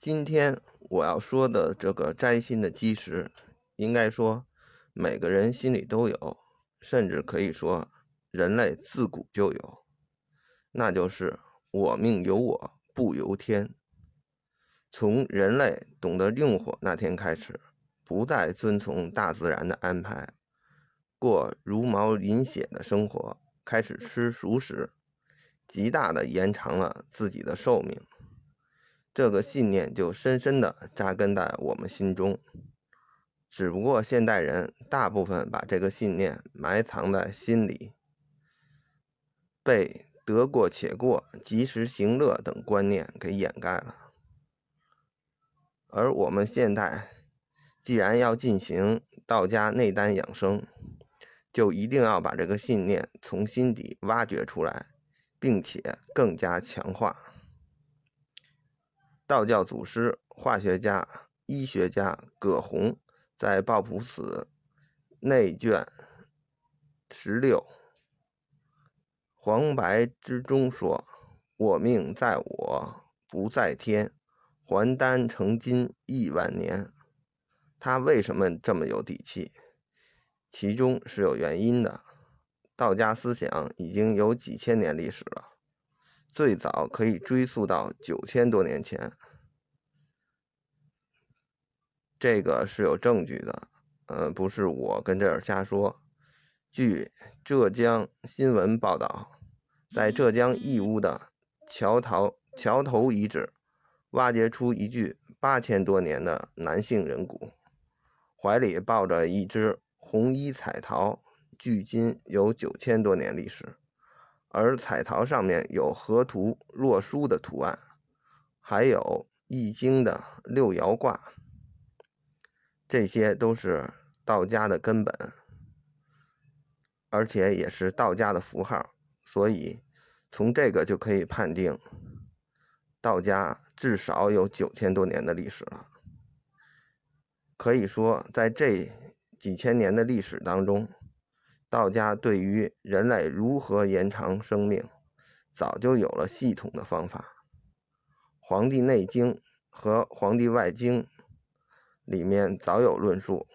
今天我要说的这个摘星的基石，应该说每个人心里都有，甚至可以说人类自古就有，那就是“我命由我不由天”。从人类懂得用火那天开始，不再遵从大自然的安排，过茹毛饮血的生活，开始吃熟食，极大的延长了自己的寿命。这个信念就深深的扎根在我们心中，只不过现代人大部分把这个信念埋藏在心里，被得过且过、及时行乐等观念给掩盖了。而我们现代既然要进行道家内丹养生，就一定要把这个信念从心底挖掘出来，并且更加强化。道教祖师、化学家、医学家葛洪在《抱朴子内卷十六黄白之中说：“我命在我不在天，还丹成金亿万年。”他为什么这么有底气？其中是有原因的。道家思想已经有几千年历史了。最早可以追溯到九千多年前，这个是有证据的，呃，不是我跟这儿瞎说。据浙江新闻报道，在浙江义乌的桥头桥头遗址，挖掘出一具八千多年的男性人骨，怀里抱着一只红衣彩陶，距今有九千多年历史。而彩陶上面有河图洛书的图案，还有易经的六爻卦，这些都是道家的根本，而且也是道家的符号，所以从这个就可以判定，道家至少有九千多年的历史了。可以说，在这几千年的历史当中。道家对于人类如何延长生命，早就有了系统的方法，《黄帝内经》和《黄帝外经》里面早有论述。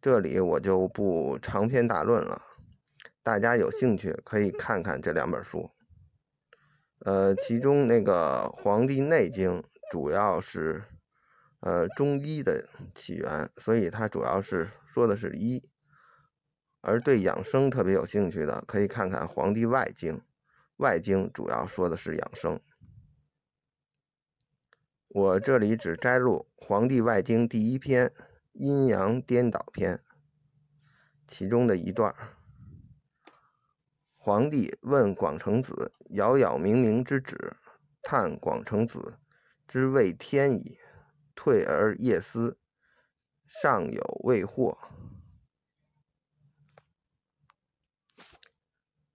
这里我就不长篇大论了，大家有兴趣可以看看这两本书。呃，其中那个《黄帝内经》主要是呃中医的起源，所以它主要是。说的是医，而对养生特别有兴趣的，可以看看《黄帝外经》，外经主要说的是养生。我这里只摘录《黄帝外经》第一篇《阴阳颠倒篇》其中的一段皇帝问广成子：“杳杳冥冥之旨，叹广成子之谓天矣。退而夜思。”尚有未获，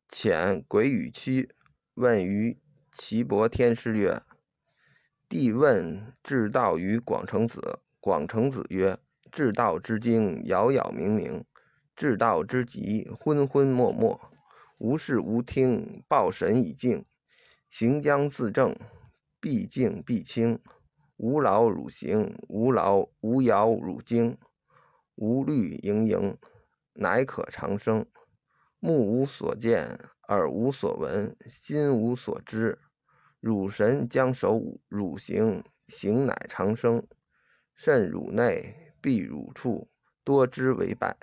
遣鬼与屈问于岐伯天师曰：“帝问至道于广成子，广成子曰：‘至道之经，杳杳冥冥；至道之极，昏昏默默。无事无听，报神以静。行将自正，必静必清。’”无劳汝行，无劳无扰汝精，无虑盈盈，乃可长生。目无所见，耳无所闻，心无所知。汝神将守汝行，行乃长生。肾汝内，闭汝处，多知为败。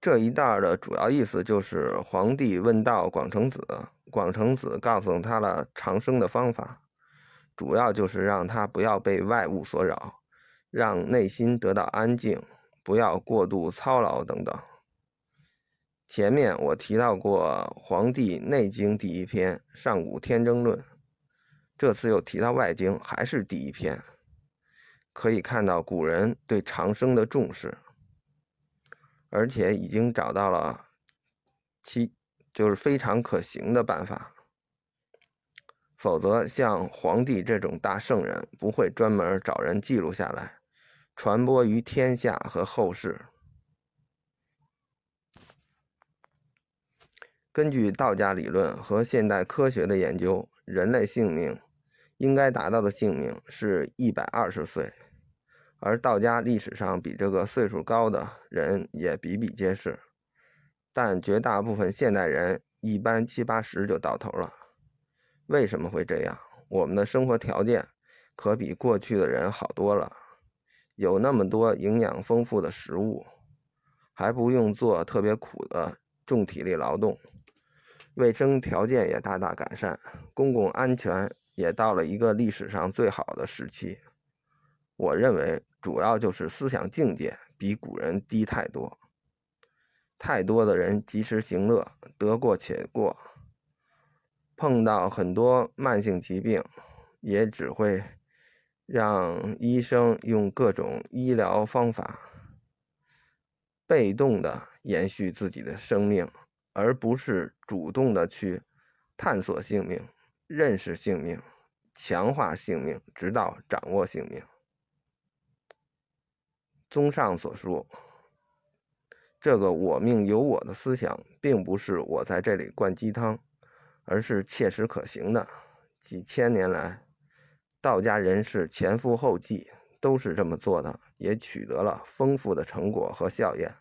这一段的主要意思就是皇帝问道广成子。广成子告诉他了长生的方法，主要就是让他不要被外物所扰，让内心得到安静，不要过度操劳等等。前面我提到过《黄帝内经》第一篇《上古天真论》，这次又提到外经，还是第一篇，可以看到古人对长生的重视，而且已经找到了其。就是非常可行的办法，否则像皇帝这种大圣人不会专门找人记录下来，传播于天下和后世。根据道家理论和现代科学的研究，人类性命应该达到的性命是一百二十岁，而道家历史上比这个岁数高的人也比比皆是，但绝大部分现代人一般七八十就到头了。为什么会这样？我们的生活条件可比过去的人好多了，有那么多营养丰富的食物，还不用做特别苦的重体力劳动。卫生条件也大大改善，公共安全也到了一个历史上最好的时期。我认为主要就是思想境界比古人低太多，太多的人及时行乐，得过且过，碰到很多慢性疾病，也只会让医生用各种医疗方法，被动的延续自己的生命。而不是主动的去探索性命、认识性命、强化性命，直到掌握性命。综上所述，这个“我命由我”的思想，并不是我在这里灌鸡汤，而是切实可行的。几千年来，道家人士前赴后继，都是这么做的，也取得了丰富的成果和效验。